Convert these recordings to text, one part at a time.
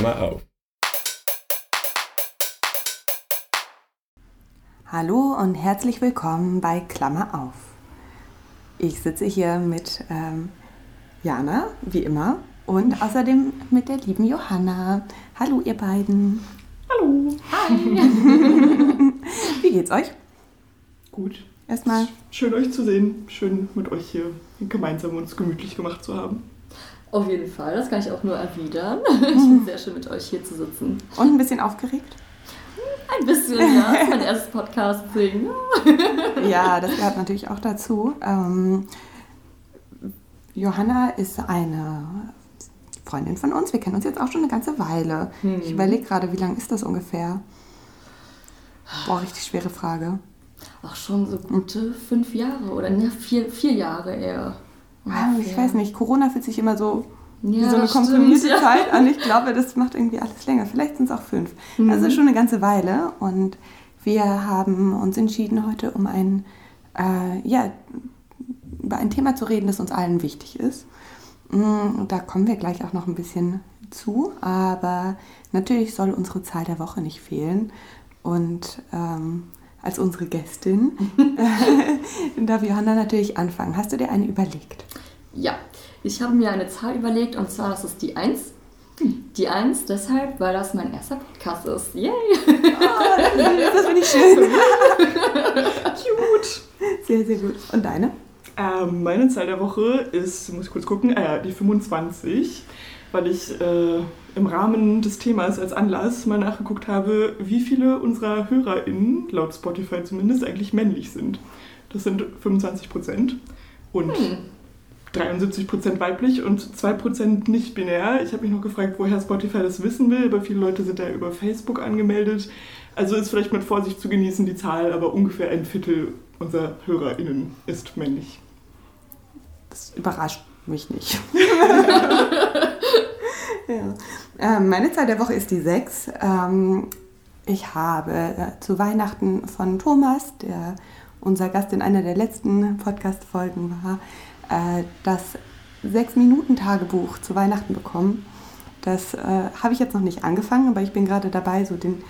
Klammer auf. Hallo und herzlich willkommen bei Klammer auf. Ich sitze hier mit ähm, Jana, wie immer, und außerdem mit der lieben Johanna. Hallo, ihr beiden. Hallo. Hi. wie geht's euch? Gut. Erstmal. Schön euch zu sehen. Schön mit euch hier gemeinsam uns gemütlich gemacht zu haben. Auf jeden Fall, das kann ich auch nur erwidern. Ich finde sehr schön, mit euch hier zu sitzen. Und ein bisschen aufgeregt? Ein bisschen, ja. Das ist mein erstes Podcast-Ding. ja, das gehört natürlich auch dazu. Ähm, Johanna ist eine Freundin von uns. Wir kennen uns jetzt auch schon eine ganze Weile. Hm. Ich überlege gerade, wie lange ist das ungefähr? Boah, richtig schwere Frage. Auch schon so gute fünf Jahre oder ne, vier, vier Jahre eher. Ah, ich weiß nicht, Corona fühlt sich immer so ja, wie so eine komprimierte stimmt, Zeit ja. an. Ich glaube, das macht irgendwie alles länger. Vielleicht sind es auch fünf. Mhm. Also schon eine ganze Weile. Und wir haben uns entschieden, heute um ein, äh, ja, über ein Thema zu reden, das uns allen wichtig ist. Mm, da kommen wir gleich auch noch ein bisschen zu. Aber natürlich soll unsere Zahl der Woche nicht fehlen. Und ähm, als unsere Gästin darf Johanna natürlich anfangen. Hast du dir eine überlegt? Ja, ich habe mir eine Zahl überlegt und zwar das ist die 1. Die 1 deshalb, weil das mein erster Podcast ist. Yay! Oh, das finde ich schön. Cute. Sehr, sehr gut. Und deine? Ähm, meine Zahl der Woche ist, muss ich kurz gucken, äh, die 25, weil ich äh, im Rahmen des Themas als Anlass mal nachgeguckt habe, wie viele unserer HörerInnen, laut Spotify zumindest, eigentlich männlich sind. Das sind 25 Prozent. Und hm. 73 Prozent weiblich und 2 Prozent nicht binär. Ich habe mich noch gefragt, woher Spotify das wissen will, aber viele Leute sind da über Facebook angemeldet. Also ist vielleicht mit Vorsicht zu genießen die Zahl, aber ungefähr ein Viertel unserer HörerInnen ist männlich. Das überrascht mich nicht. ähm, meine Zahl der Woche ist die 6. Ähm, ich habe äh, zu Weihnachten von Thomas, der unser Gast in einer der letzten Podcast-Folgen war, äh, das Sechs-Minuten-Tagebuch zu Weihnachten bekommen. Das äh, habe ich jetzt noch nicht angefangen, aber ich bin gerade dabei, so den,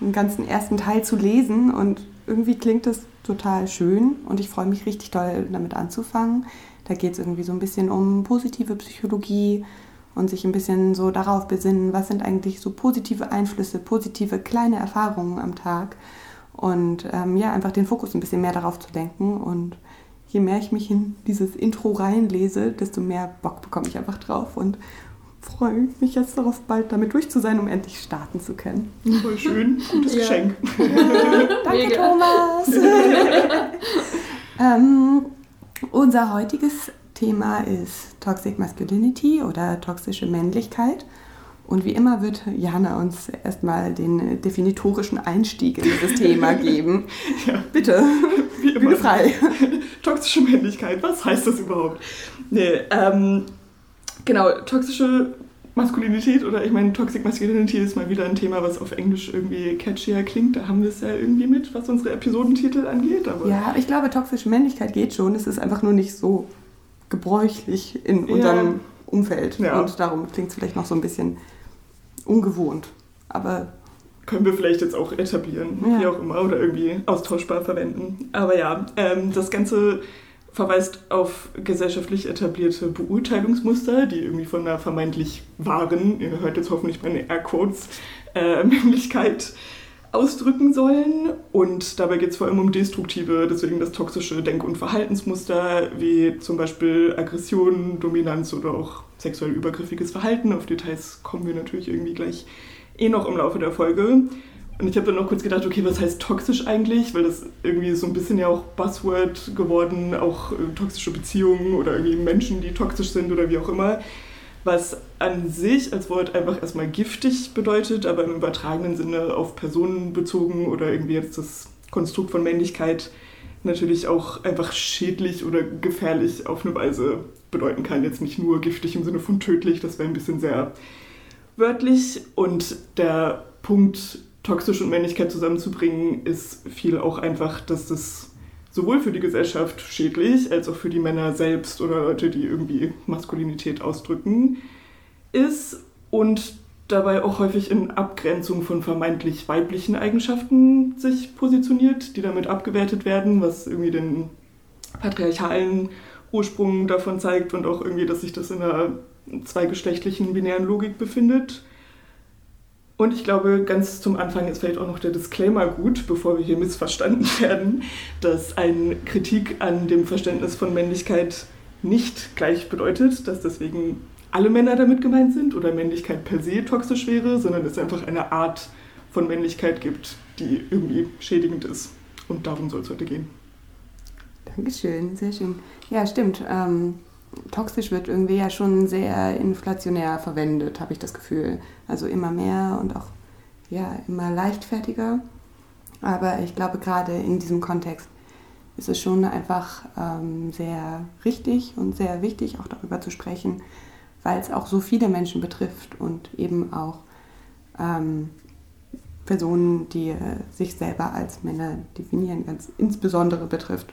den ganzen ersten Teil zu lesen und irgendwie klingt es total schön und ich freue mich richtig toll damit anzufangen. Da geht es irgendwie so ein bisschen um positive Psychologie und sich ein bisschen so darauf besinnen, was sind eigentlich so positive Einflüsse, positive kleine Erfahrungen am Tag und ähm, ja, einfach den Fokus ein bisschen mehr darauf zu lenken und je mehr ich mich in dieses Intro reinlese, desto mehr Bock bekomme ich einfach drauf und freue mich jetzt darauf, bald damit durch zu sein, um endlich starten zu können. Voll schön, gutes ja. Geschenk. Danke. Thomas. ähm, unser heutiges Thema ist Toxic Masculinity oder toxische Männlichkeit. Und wie immer wird Jana uns erstmal den definitorischen Einstieg in dieses Thema geben. ja. Bitte, wie immer. Bühne frei. Toxische Männlichkeit, was heißt das überhaupt? Nee, ähm, genau, toxische Maskulinität oder ich meine, Toxic Masculinity ist mal wieder ein Thema, was auf Englisch irgendwie catchier klingt. Da haben wir es ja irgendwie mit, was unsere Episodentitel angeht. Aber ja, ich glaube, toxische Männlichkeit geht schon. Es ist einfach nur nicht so gebräuchlich in unserem ja. Umfeld. Ja. Und darum klingt es vielleicht noch so ein bisschen ungewohnt. Aber können wir vielleicht jetzt auch etablieren, ja. wie auch immer, oder irgendwie austauschbar verwenden. Aber ja, ähm, das Ganze verweist auf gesellschaftlich etablierte Beurteilungsmuster, die irgendwie von einer vermeintlich wahren, ihr hört jetzt hoffentlich meine Airquotes, äh, Männlichkeit ausdrücken sollen. Und dabei geht es vor allem um destruktive, deswegen das toxische Denk- und Verhaltensmuster, wie zum Beispiel Aggression, Dominanz oder auch sexuell übergriffiges Verhalten. Auf Details kommen wir natürlich irgendwie gleich eh noch im Laufe der Folge. Und ich habe dann noch kurz gedacht, okay, was heißt toxisch eigentlich? Weil das irgendwie so ein bisschen ja auch Buzzword geworden, auch äh, toxische Beziehungen oder irgendwie Menschen, die toxisch sind oder wie auch immer. Was an sich als Wort einfach erstmal giftig bedeutet, aber im übertragenen Sinne auf Personen bezogen oder irgendwie jetzt das Konstrukt von Männlichkeit natürlich auch einfach schädlich oder gefährlich auf eine Weise bedeuten kann. Jetzt nicht nur giftig im Sinne von tödlich, das wäre ein bisschen sehr wörtlich. Und der Punkt toxisch und Männlichkeit zusammenzubringen, ist viel auch einfach, dass das sowohl für die Gesellschaft schädlich als auch für die Männer selbst oder Leute, die irgendwie Maskulinität ausdrücken, ist. Und dabei auch häufig in Abgrenzung von vermeintlich weiblichen Eigenschaften sich positioniert, die damit abgewertet werden, was irgendwie den patriarchalen Ursprung davon zeigt und auch irgendwie, dass sich das in einer zweigeschlechtlichen binären Logik befindet. Und ich glaube, ganz zum Anfang ist vielleicht auch noch der Disclaimer gut, bevor wir hier missverstanden werden, dass eine Kritik an dem Verständnis von Männlichkeit nicht gleich bedeutet, dass deswegen alle Männer damit gemeint sind oder Männlichkeit per se toxisch wäre, sondern es einfach eine Art von Männlichkeit gibt, die irgendwie schädigend ist. Und darum soll es heute gehen. Dankeschön, sehr schön. Ja, stimmt. Ähm, toxisch wird irgendwie ja schon sehr inflationär verwendet, habe ich das Gefühl. Also immer mehr und auch ja, immer leichtfertiger. Aber ich glaube, gerade in diesem Kontext ist es schon einfach ähm, sehr richtig und sehr wichtig, auch darüber zu sprechen, weil es auch so viele Menschen betrifft und eben auch ähm, Personen, die äh, sich selber als Männer definieren, ganz insbesondere betrifft.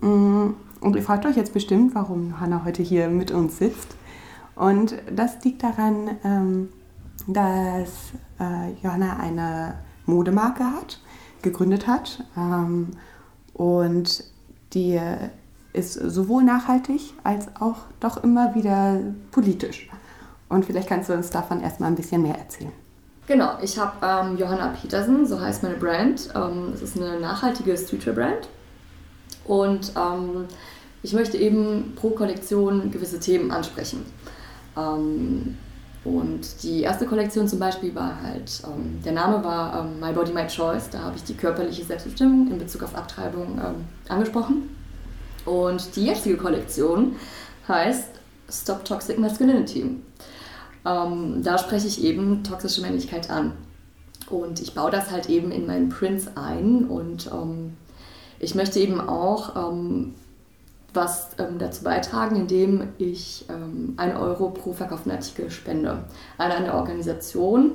Mm, und ihr fragt euch jetzt bestimmt, warum Hanna heute hier mit uns sitzt. Und das liegt daran, ähm, dass äh, Johanna eine Modemarke hat, gegründet hat. Ähm, und die ist sowohl nachhaltig als auch doch immer wieder politisch. Und vielleicht kannst du uns davon erstmal ein bisschen mehr erzählen. Genau, ich habe ähm, Johanna Petersen, so heißt meine Brand. Ähm, es ist eine nachhaltige Streetwear-Brand. Und ähm, ich möchte eben pro Kollektion gewisse Themen ansprechen. Ähm, und die erste Kollektion zum Beispiel war halt, ähm, der Name war ähm, My Body, My Choice. Da habe ich die körperliche Selbstbestimmung in Bezug auf Abtreibung angesprochen. Und die jetzige Kollektion heißt Stop Toxic Masculinity. Ähm, da spreche ich eben toxische Männlichkeit an. Und ich baue das halt eben in meinen Prints ein und ähm, ich möchte eben auch ähm, was ähm, dazu beitragen, indem ich ähm, einen Euro pro verkauften Artikel spende an eine Organisation,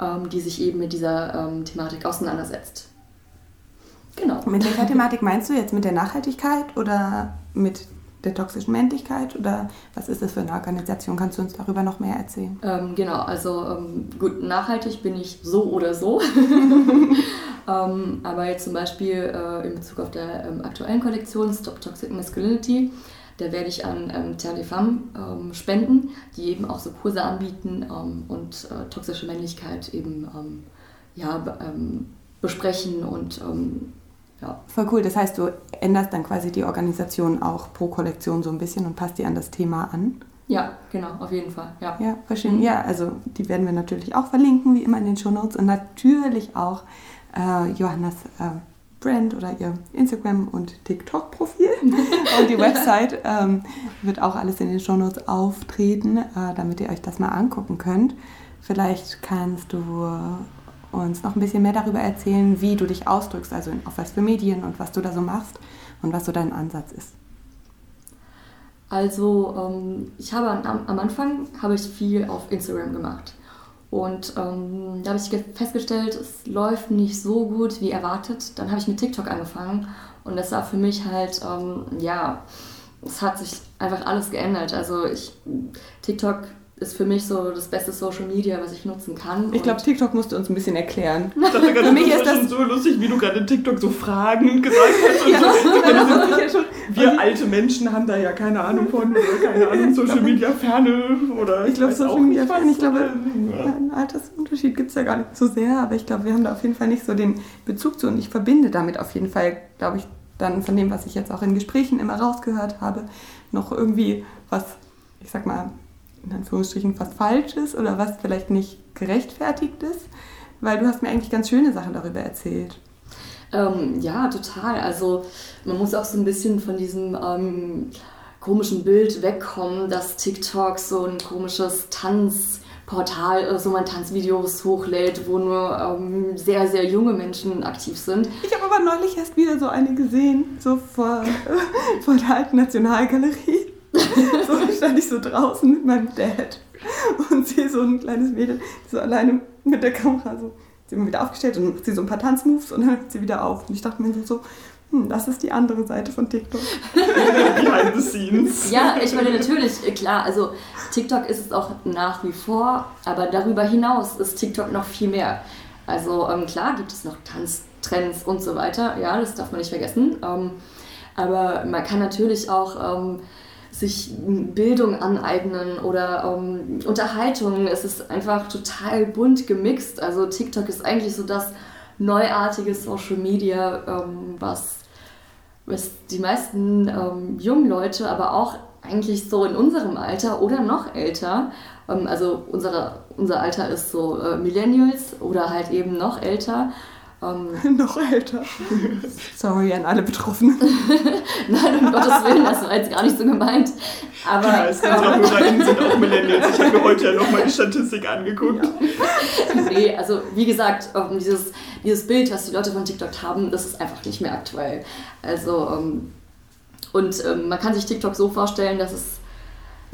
ähm, die sich eben mit dieser Thematik auseinandersetzt. Genau. Mit welcher Thematik meinst du jetzt? Mit der Nachhaltigkeit oder mit der toxischen Männlichkeit oder was ist das für eine Organisation? Kannst du uns darüber noch mehr erzählen? Ähm, genau, also ähm, gut, nachhaltig bin ich so oder so. ähm, aber jetzt zum Beispiel äh, in Bezug auf der ähm, aktuellen Kollektion Stop Toxic Masculinity, da werde ich an ähm, Terre des Femmes ähm, spenden, die eben auch so Kurse anbieten ähm, und äh, toxische Männlichkeit eben ja, besprechen und ja. Voll cool. Das heißt, du änderst dann quasi die Organisation auch pro Kollektion so ein bisschen und passt die an das Thema an. Ja, genau, auf jeden Fall. Ja, ja verschieden. Mhm. Ja, also die werden wir natürlich auch verlinken, wie immer in den Show Notes und natürlich auch äh, Johannas äh, Brand oder ihr Instagram- und TikTok-Profil. und die Website ähm, wird auch alles in den Show Notes auftreten, äh, damit ihr euch das mal angucken könnt. Vielleicht kannst du uns noch ein bisschen mehr darüber erzählen, wie du dich ausdrückst, also auf was für Medien und was du da so machst und was so dein Ansatz ist. Also ähm, ich habe am, Anfang habe ich viel auf Instagram gemacht und ähm, da habe ich festgestellt, es läuft nicht so gut wie erwartet. Dann habe ich mit TikTok angefangen und das war für mich halt ähm, ja, es hat sich einfach alles geändert. Also ich TikTok ist für mich so das beste Social Media, was ich nutzen kann. Ich glaube, TikTok musst du uns ein bisschen erklären. Ich dachte für mich ist das schon so lustig, wie du gerade TikTok so Fragen gesagt hast. ja, so. ja schon. Wir alte Menschen haben da ja keine Ahnung von oder keine Ahnung, Social Media Ferne oder ich glaube Social Media Ferne. Ich glaube, ja. einen Altersunterschied gibt es ja gar nicht so sehr, aber ich glaube, wir haben da auf jeden Fall nicht so den Bezug zu und ich verbinde damit auf jeden Fall, glaube ich, dann von dem, was ich jetzt auch in Gesprächen immer rausgehört habe, noch irgendwie was, ich sag mal, in Anführungsstrichen was Falsches oder was vielleicht nicht gerechtfertigt ist? Weil du hast mir eigentlich ganz schöne Sachen darüber erzählt. Ähm, ja, total. Also man muss auch so ein bisschen von diesem ähm, komischen Bild wegkommen, dass TikTok so ein komisches Tanzportal ist, wo man Tanzvideos hochlädt, wo nur ähm, sehr, sehr junge Menschen aktiv sind. Ich habe aber neulich erst wieder so eine gesehen, so vor, vor der alten Nationalgalerie. so stand ich so draußen mit meinem Dad und sehe so ein kleines Mädel, so alleine mit der Kamera so. Sie immer wieder aufgestellt und macht sie so ein paar Tanzmoves und dann hört sie wieder auf. Und ich dachte mir so, hm, das ist die andere Seite von TikTok. Behind the scenes. Ja, ich meine natürlich, klar, also TikTok ist es auch nach wie vor, aber darüber hinaus ist TikTok noch viel mehr. Also ähm, klar gibt es noch Tanztrends und so weiter, ja, das darf man nicht vergessen. Ähm, aber man kann natürlich auch ähm, sich Bildung aneignen oder ähm, Unterhaltung. Es ist einfach total bunt gemixt. Also TikTok ist eigentlich so das neuartige Social Media, ähm, was, was die meisten ähm, jungen Leute, aber auch eigentlich so in unserem Alter oder noch älter, ähm, also unsere, unser Alter ist so äh, Millennials oder halt eben noch älter, ähm, Noch älter. Sorry an alle Betroffenen. Nein, um Gottes Willen, das war jetzt gar nicht so gemeint. Aber, ja, es sind auch HörerInnen sind auch Millennials. Ich habe mir heute ja nochmal die Statistik angeguckt. Ja. Nee, also wie gesagt, ähm, dieses, dieses Bild, was die Leute von TikTok haben, das ist einfach nicht mehr aktuell. Also, ähm, und man kann sich TikTok so vorstellen, dass es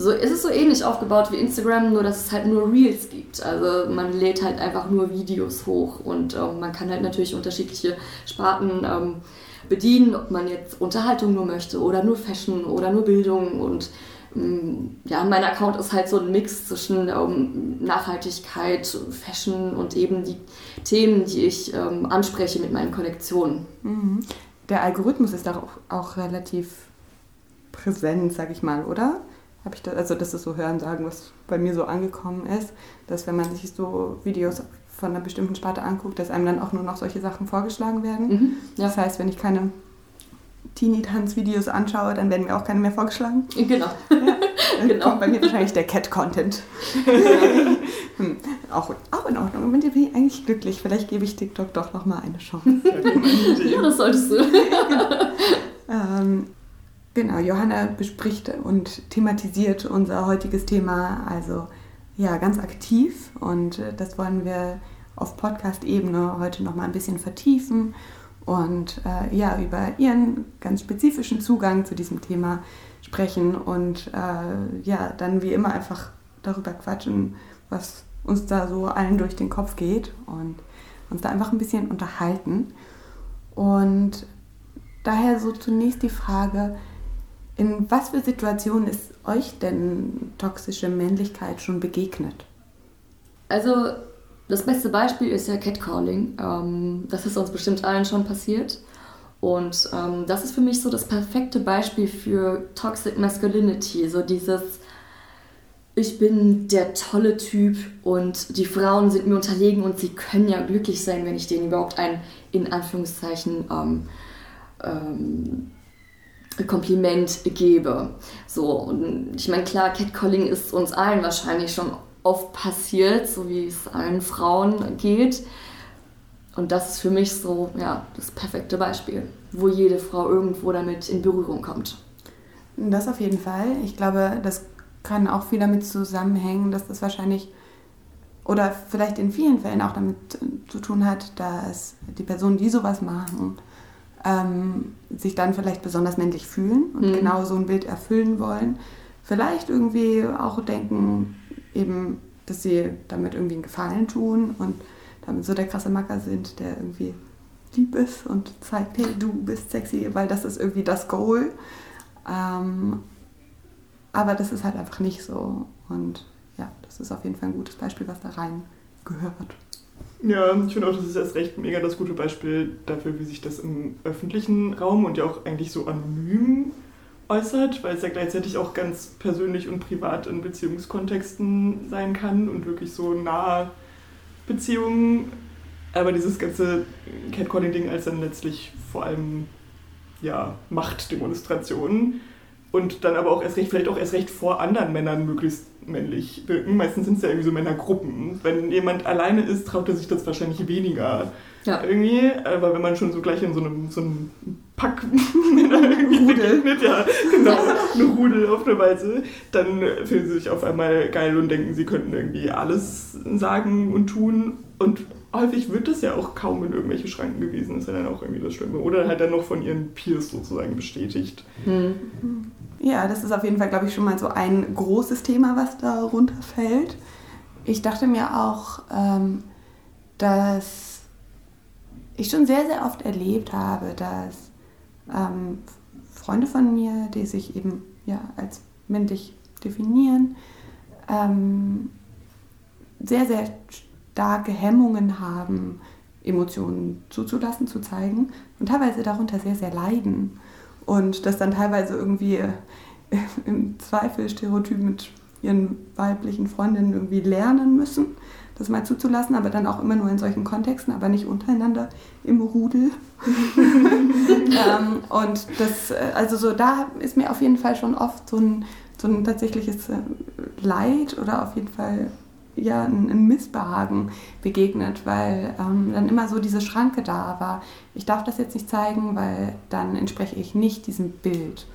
so, es ist so ähnlich aufgebaut wie Instagram, nur dass es halt nur Reels gibt. Also man lädt halt einfach nur Videos hoch und ähm, man kann halt natürlich unterschiedliche Sparten ähm, bedienen, ob man jetzt Unterhaltung nur möchte oder nur Fashion oder nur Bildung und ähm, ja, mein Account ist halt so ein Mix zwischen ähm, Nachhaltigkeit, Fashion und eben die Themen, die ich ähm, anspreche mit meinen Kollektionen. Mhm. Der Algorithmus ist auch, auch relativ präsent, sag ich mal, oder? Habe ich das, also das ist so Hören sagen, was bei mir so angekommen ist, dass wenn man sich so Videos von einer bestimmten Sparte anguckt, dass einem dann auch nur noch solche Sachen vorgeschlagen werden. Mhm, ja. Das heißt, wenn ich keine Teenie-Tanz-Videos anschaue, dann werden mir auch keine mehr vorgeschlagen. Genau. Ja, dann genau. kommt bei mir wahrscheinlich der Cat-Content. hm. auch, auch in Ordnung. Bin ich eigentlich glücklich. Vielleicht gebe ich TikTok doch noch mal eine Chance. ja, das solltest du. ähm, Genau, Johanna bespricht und thematisiert unser heutiges Thema also ja ganz aktiv und äh, das wollen wir auf Podcast-Ebene heute noch mal ein bisschen vertiefen und äh, ja über ihren ganz spezifischen Zugang zu diesem Thema sprechen und äh, ja dann wie immer einfach darüber quatschen, was uns da so allen durch den Kopf geht und uns da einfach ein bisschen unterhalten. Und daher so zunächst die Frage in was für Situationen ist euch denn toxische Männlichkeit schon begegnet? Also das beste Beispiel ist ja Catcalling. Ähm, das ist uns bestimmt allen schon passiert. Und ähm, das ist für mich so das perfekte Beispiel für Toxic Masculinity. So dieses, ich bin der tolle Typ und die Frauen sind mir unterlegen und sie können ja glücklich sein, wenn ich denen überhaupt ein, in Anführungszeichen, ähm, ähm, Kompliment gebe. So, und ich meine, klar, Catcalling ist uns allen wahrscheinlich schon oft passiert, so wie es allen Frauen geht. Und das ist für mich so, ja, das perfekte Beispiel, wo jede Frau irgendwo damit in Berührung kommt. Das auf jeden Fall. Ich glaube, das kann auch viel damit zusammenhängen, dass das wahrscheinlich oder vielleicht in vielen Fällen auch damit zu tun hat, dass die Personen, die sowas machen, ähm, sich dann vielleicht besonders männlich fühlen und mhm. genau so ein Bild erfüllen wollen. Vielleicht irgendwie auch denken, eben, dass sie damit irgendwie einen Gefallen tun und damit so der krasse Macker sind, der irgendwie lieb ist und zeigt, hey, du bist sexy, weil das ist irgendwie das Goal. Ähm, aber das ist halt einfach nicht so. Und ja, das ist auf jeden Fall ein gutes Beispiel, was da rein gehört. Ja, ich finde auch, das ist erst recht mega das gute Beispiel dafür, wie sich das im öffentlichen Raum und ja auch eigentlich so anonym äußert, weil es ja gleichzeitig auch ganz persönlich und privat in Beziehungskontexten sein kann und wirklich so nahe Beziehungen. Aber dieses ganze Catcalling-Ding als dann letztlich vor allem ja, Machtdemonstrationen und dann aber auch erst recht, vielleicht auch erst recht vor anderen Männern möglichst männlich wirken. Meistens sind es ja irgendwie so Männergruppen. Wenn jemand alleine ist, traut er sich das wahrscheinlich weniger. Ja. Irgendwie, aber wenn man schon so gleich in so einem, so einem Pack Männer irgendwie begegnet, ja, genau, eine Rudel auf eine Weise, dann fühlen sie sich auf einmal geil und denken, sie könnten irgendwie alles sagen und tun. Und häufig wird das ja auch kaum in irgendwelche Schranken gewesen, ist ja dann auch irgendwie das Schlimme. Oder halt dann noch von ihren Peers sozusagen bestätigt. Hm. Ja, das ist auf jeden Fall, glaube ich, schon mal so ein großes Thema, was darunter fällt. Ich dachte mir auch, ähm, dass ich schon sehr, sehr oft erlebt habe, dass ähm, Freunde von mir, die sich eben ja, als männlich definieren, ähm, sehr, sehr starke Hemmungen haben, Emotionen zuzulassen, zu zeigen und teilweise darunter sehr, sehr leiden. Und das dann teilweise irgendwie äh, im Zweifel Stereotyp mit ihren weiblichen Freundinnen irgendwie lernen müssen, das mal zuzulassen, aber dann auch immer nur in solchen Kontexten, aber nicht untereinander im Rudel. ähm, und das, äh, also so, da ist mir auf jeden Fall schon oft so ein, so ein tatsächliches äh, Leid oder auf jeden Fall ja, ein, Missbehagen begegnet, weil ähm, dann immer so diese Schranke da war. Ich darf das jetzt nicht zeigen, weil dann entspreche ich nicht diesem Bild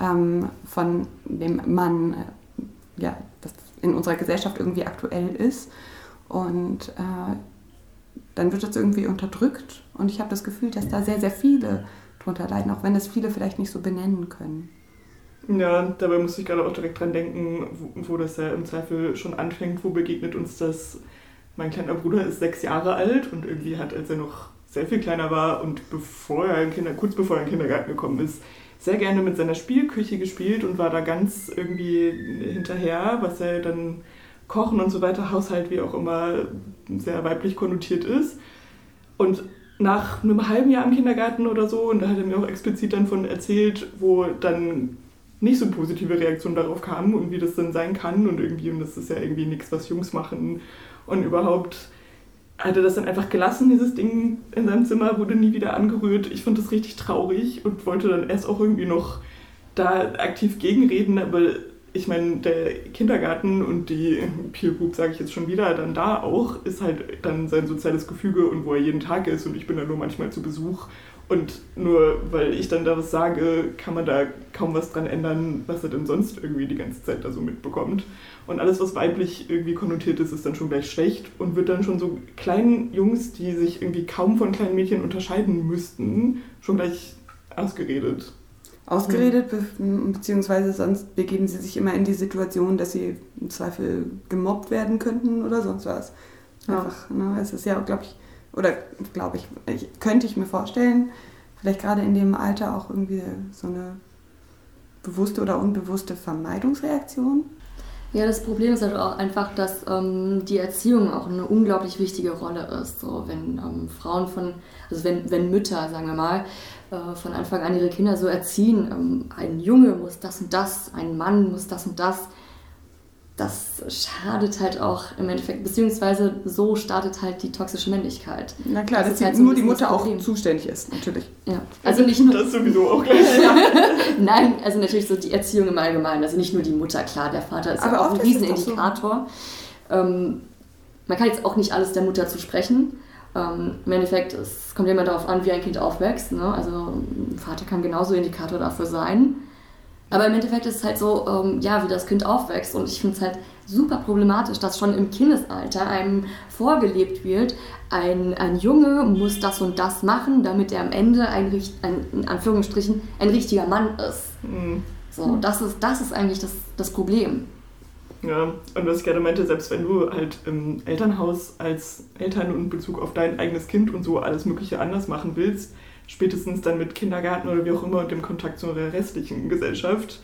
ähm, von dem Mann, äh, ja, das in unserer Gesellschaft irgendwie aktuell ist. Und äh, dann wird das irgendwie unterdrückt. Und ich habe das Gefühl, dass da sehr, sehr viele drunter leiden, auch wenn das viele vielleicht nicht so benennen können. Ja, dabei muss ich gerade auch direkt dran denken, wo, wo, das ja im Zweifel schon anfängt, wo begegnet uns das. Mein kleiner Bruder ist sechs Jahre alt und irgendwie hat, als er noch sehr viel kleiner war und bevor er in Kinder, kurz bevor er in den Kindergarten gekommen ist, sehr gerne mit seiner Spielküche gespielt und war da ganz irgendwie hinterher, was er dann Kochen und so weiter, Haushalt wie auch immer sehr weiblich konnotiert ist. Und nach einem halben Jahr im Kindergarten oder so, und da hat er mir auch explizit dann von erzählt, wo dann nicht so positive Reaktionen darauf kamen und wie das dann sein kann und irgendwie, und das ist ja irgendwie nichts, was Jungs machen und überhaupt hat er das dann einfach gelassen, dieses Ding in seinem Zimmer, wurde nie wieder angerührt. Ich fand das richtig traurig und wollte dann erst auch irgendwie noch da aktiv gegenreden, aber ich meine, der Kindergarten und die Peer Group, sage ich jetzt schon wieder, dann da auch, ist halt dann sein soziales Gefüge und wo er jeden Tag ist und ich bin dann nur manchmal zu Besuch und nur weil ich dann da was sage, kann man da kaum was dran ändern, was er denn sonst irgendwie die ganze Zeit da so mitbekommt. Und alles, was weiblich irgendwie konnotiert ist, ist dann schon gleich schlecht und wird dann schon so kleinen Jungs, die sich irgendwie kaum von kleinen Mädchen unterscheiden müssten, schon gleich ausgeredet. Ausgeredet, be beziehungsweise sonst begeben sie sich immer in die Situation, dass sie im Zweifel gemobbt werden könnten oder sonst was. Einfach, ja. ne? Es ist ja, glaube ich, oder glaube ich, ich, könnte ich mir vorstellen, vielleicht gerade in dem Alter auch irgendwie so eine bewusste oder unbewusste Vermeidungsreaktion. Ja, das Problem ist halt auch einfach, dass ähm, die Erziehung auch eine unglaublich wichtige Rolle ist. So, wenn ähm, Frauen von, also wenn, wenn Mütter, sagen wir mal, äh, von Anfang an ihre Kinder so erziehen, ähm, ein Junge muss das und das, ein Mann muss das und das, das schadet halt auch im Endeffekt, beziehungsweise so startet halt die toxische Männlichkeit. Na klar, das dass halt so nur die Mutter auch zuständig ist, natürlich. Ja. Also nicht nur. Das sowieso auch gleich. Nein, also natürlich so die Erziehung im Allgemeinen, also nicht nur die Mutter, klar, der Vater ist Aber ja auch ein Riesenindikator. So. Ähm, man kann jetzt auch nicht alles der Mutter zusprechen. Ähm, Im Endeffekt, es kommt immer darauf an, wie ein Kind aufwächst. Ne? Also ein Vater kann genauso Indikator dafür sein. Aber im Endeffekt ist es halt so, ähm, ja, wie das Kind aufwächst. Und ich finde es halt super problematisch, dass schon im Kindesalter einem vorgelebt wird, ein, ein Junge muss das und das machen, damit er am Ende ein, ein in Anführungsstrichen ein richtiger Mann ist. Mhm. So, das ist, das ist eigentlich das, das Problem. Ja, und was ich gerade meinte, selbst wenn du halt im Elternhaus als Eltern und in Bezug auf dein eigenes Kind und so alles Mögliche anders machen willst, spätestens dann mit Kindergarten oder wie auch immer und dem Kontakt zu der restlichen Gesellschaft,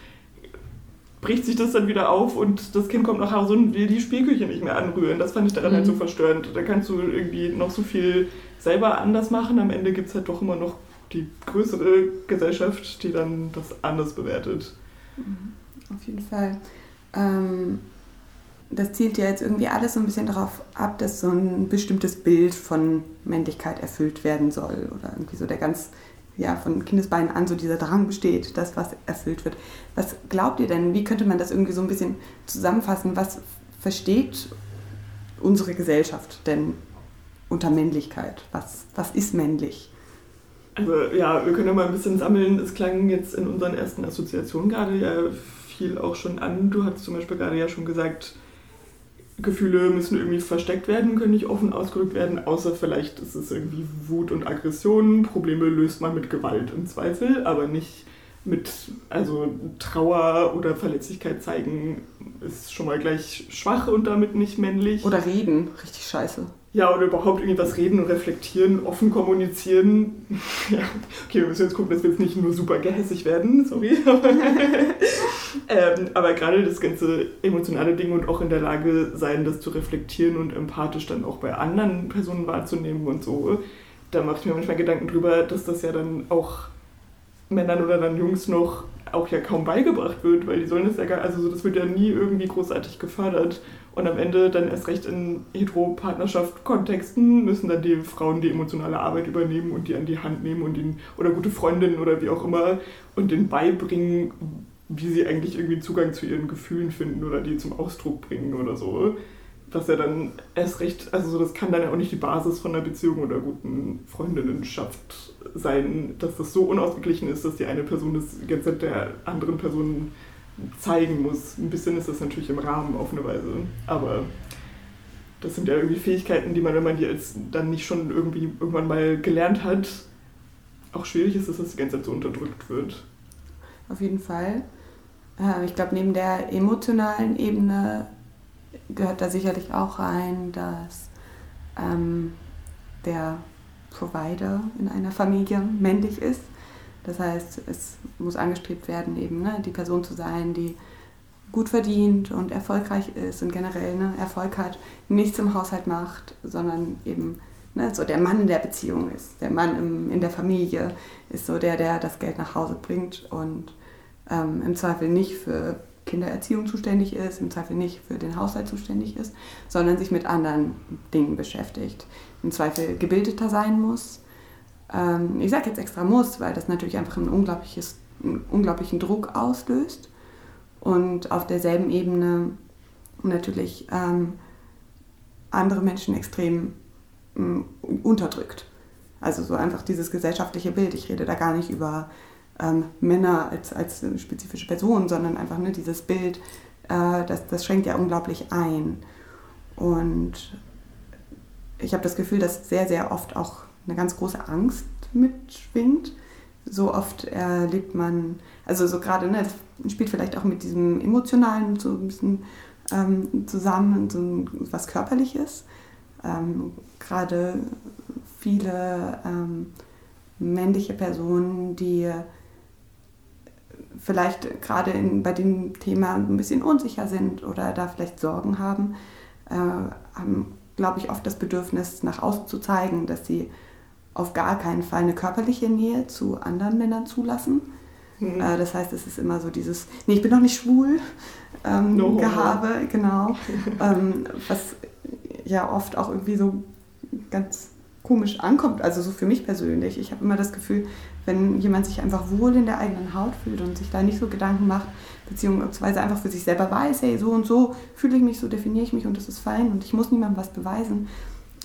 bricht sich das dann wieder auf und das Kind kommt nach Hause und will die Spielküche nicht mehr anrühren. Das fand ich daran mhm. halt so mhm. verstörend. Da kannst du irgendwie noch so viel selber anders machen. Am Ende gibt es halt doch immer noch die größere Gesellschaft, die dann das anders bewertet. Mhm. Auf jeden Fall. Ähm, das zielt ja jetzt irgendwie alles so ein bisschen darauf ab, dass so ein bestimmtes Bild von Männlichkeit erfüllt werden soll oder irgendwie so der ganz, ja, von Kindesbeinen an so dieser Drang besteht, dass was erfüllt wird. Was glaubt ihr denn, wie könnte man das irgendwie so ein bisschen zusammenfassen? Was versteht unsere Gesellschaft denn unter Männlichkeit? Was, was ist männlich? Also ja, wir können ja mal ein bisschen sammeln. Es klang jetzt in unseren ersten Assoziationen gerade ja viel auch schon an. Du hast zum Beispiel gerade ja schon gesagt, Gefühle müssen irgendwie versteckt werden, können nicht offen ausgedrückt werden, außer vielleicht ist es irgendwie Wut und Aggression. Probleme löst man mit Gewalt im Zweifel, aber nicht mit also Trauer oder Verletzlichkeit zeigen ist schon mal gleich schwach und damit nicht männlich. Oder reden, richtig scheiße. Ja, oder überhaupt irgendwas reden und reflektieren, offen kommunizieren. ja, okay, wir müssen jetzt gucken, dass wir jetzt nicht nur super gehässig werden, sorry. ähm, aber gerade das ganze emotionale Ding und auch in der Lage sein, das zu reflektieren und empathisch dann auch bei anderen Personen wahrzunehmen und so, da mache ich mir manchmal Gedanken drüber, dass das ja dann auch Männern oder dann Jungs noch auch ja kaum beigebracht wird, weil die sollen das ja gar, also das wird ja nie irgendwie großartig gefördert. Und am Ende dann erst recht in Hetero-Partnerschaft-Kontexten müssen dann die Frauen die emotionale Arbeit übernehmen und die an die Hand nehmen und den, oder gute Freundinnen oder wie auch immer und denen beibringen, wie sie eigentlich irgendwie Zugang zu ihren Gefühlen finden oder die zum Ausdruck bringen oder so was ja dann erst recht, also das kann dann ja auch nicht die Basis von einer Beziehung oder guten Freundinnenschaft sein, dass das so unausgeglichen ist, dass die eine Person das ganze der anderen Person zeigen muss. Ein bisschen ist das natürlich im Rahmen auf eine Weise, aber das sind ja irgendwie Fähigkeiten, die man, wenn man die jetzt dann nicht schon irgendwie irgendwann mal gelernt hat, auch schwierig ist, dass das die ganze Zeit so unterdrückt wird. Auf jeden Fall. Äh, ich glaube, neben der emotionalen Ebene gehört da sicherlich auch rein, dass ähm, der Provider in einer Familie männlich ist. Das heißt, es muss angestrebt werden, eben ne, die Person zu sein, die gut verdient und erfolgreich ist und generell ne, Erfolg hat, nichts im Haushalt macht, sondern eben ne, so der Mann der Beziehung ist. Der Mann im, in der Familie ist so der, der das Geld nach Hause bringt und ähm, im Zweifel nicht für Kindererziehung zuständig ist, im Zweifel nicht für den Haushalt zuständig ist, sondern sich mit anderen Dingen beschäftigt. Im Zweifel gebildeter sein muss. Ähm, ich sage jetzt extra muss, weil das natürlich einfach ein unglaubliches, einen unglaublichen Druck auslöst und auf derselben Ebene natürlich ähm, andere Menschen extrem ähm, unterdrückt. Also so einfach dieses gesellschaftliche Bild. Ich rede da gar nicht über ähm, Männer als, als spezifische Person, sondern einfach ne, dieses Bild, äh, das, das schränkt ja unglaublich ein. Und ich habe das Gefühl, dass sehr, sehr oft auch eine ganz große Angst mitschwingt. So oft erlebt man, also so gerade, ne, das spielt vielleicht auch mit diesem Emotionalen so ein bisschen ähm, zusammen, so was Körperliches. Ähm, gerade viele ähm, männliche Personen, die vielleicht gerade in, bei dem Thema ein bisschen unsicher sind oder da vielleicht Sorgen haben, äh, haben, glaube ich, oft das Bedürfnis, nach außen zu zeigen, dass sie auf gar keinen Fall eine körperliche Nähe zu anderen Männern zulassen. Mhm. Äh, das heißt, es ist immer so dieses, nee, ich bin noch nicht schwul, ähm, no. Gehabe, genau, ähm, was ja oft auch irgendwie so ganz komisch ankommt, also so für mich persönlich. Ich habe immer das Gefühl, wenn jemand sich einfach wohl in der eigenen Haut fühlt und sich da nicht so Gedanken macht, beziehungsweise einfach für sich selber weiß, hey, so und so fühle ich mich, so definiere ich mich und das ist fein und ich muss niemandem was beweisen.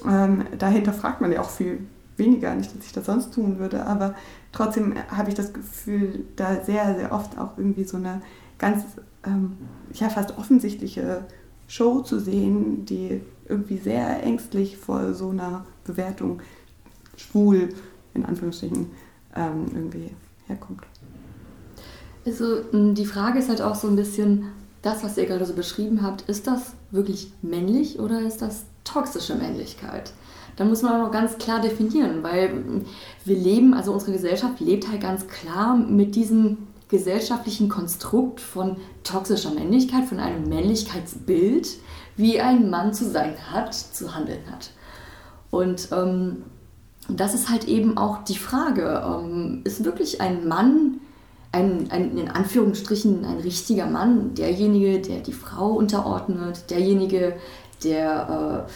Ähm, dahinter fragt man ja auch viel weniger, nicht, dass ich das sonst tun würde, aber trotzdem habe ich das Gefühl, da sehr, sehr oft auch irgendwie so eine ganz, ähm, ja, fast offensichtliche Show zu sehen, die irgendwie sehr ängstlich vor so einer Bewertung schwul, in Anführungsstrichen, ähm, irgendwie herkommt. Also die Frage ist halt auch so ein bisschen, das, was ihr gerade so beschrieben habt, ist das wirklich männlich oder ist das toxische Männlichkeit? Da muss man auch noch ganz klar definieren, weil wir leben, also unsere Gesellschaft lebt halt ganz klar mit diesem gesellschaftlichen Konstrukt von toxischer Männlichkeit, von einem Männlichkeitsbild, wie ein Mann zu sein hat, zu handeln hat. Und ähm, das ist halt eben auch die Frage, ähm, ist wirklich ein Mann, ein, ein, in Anführungsstrichen ein richtiger Mann, derjenige, der die Frau unterordnet, derjenige, der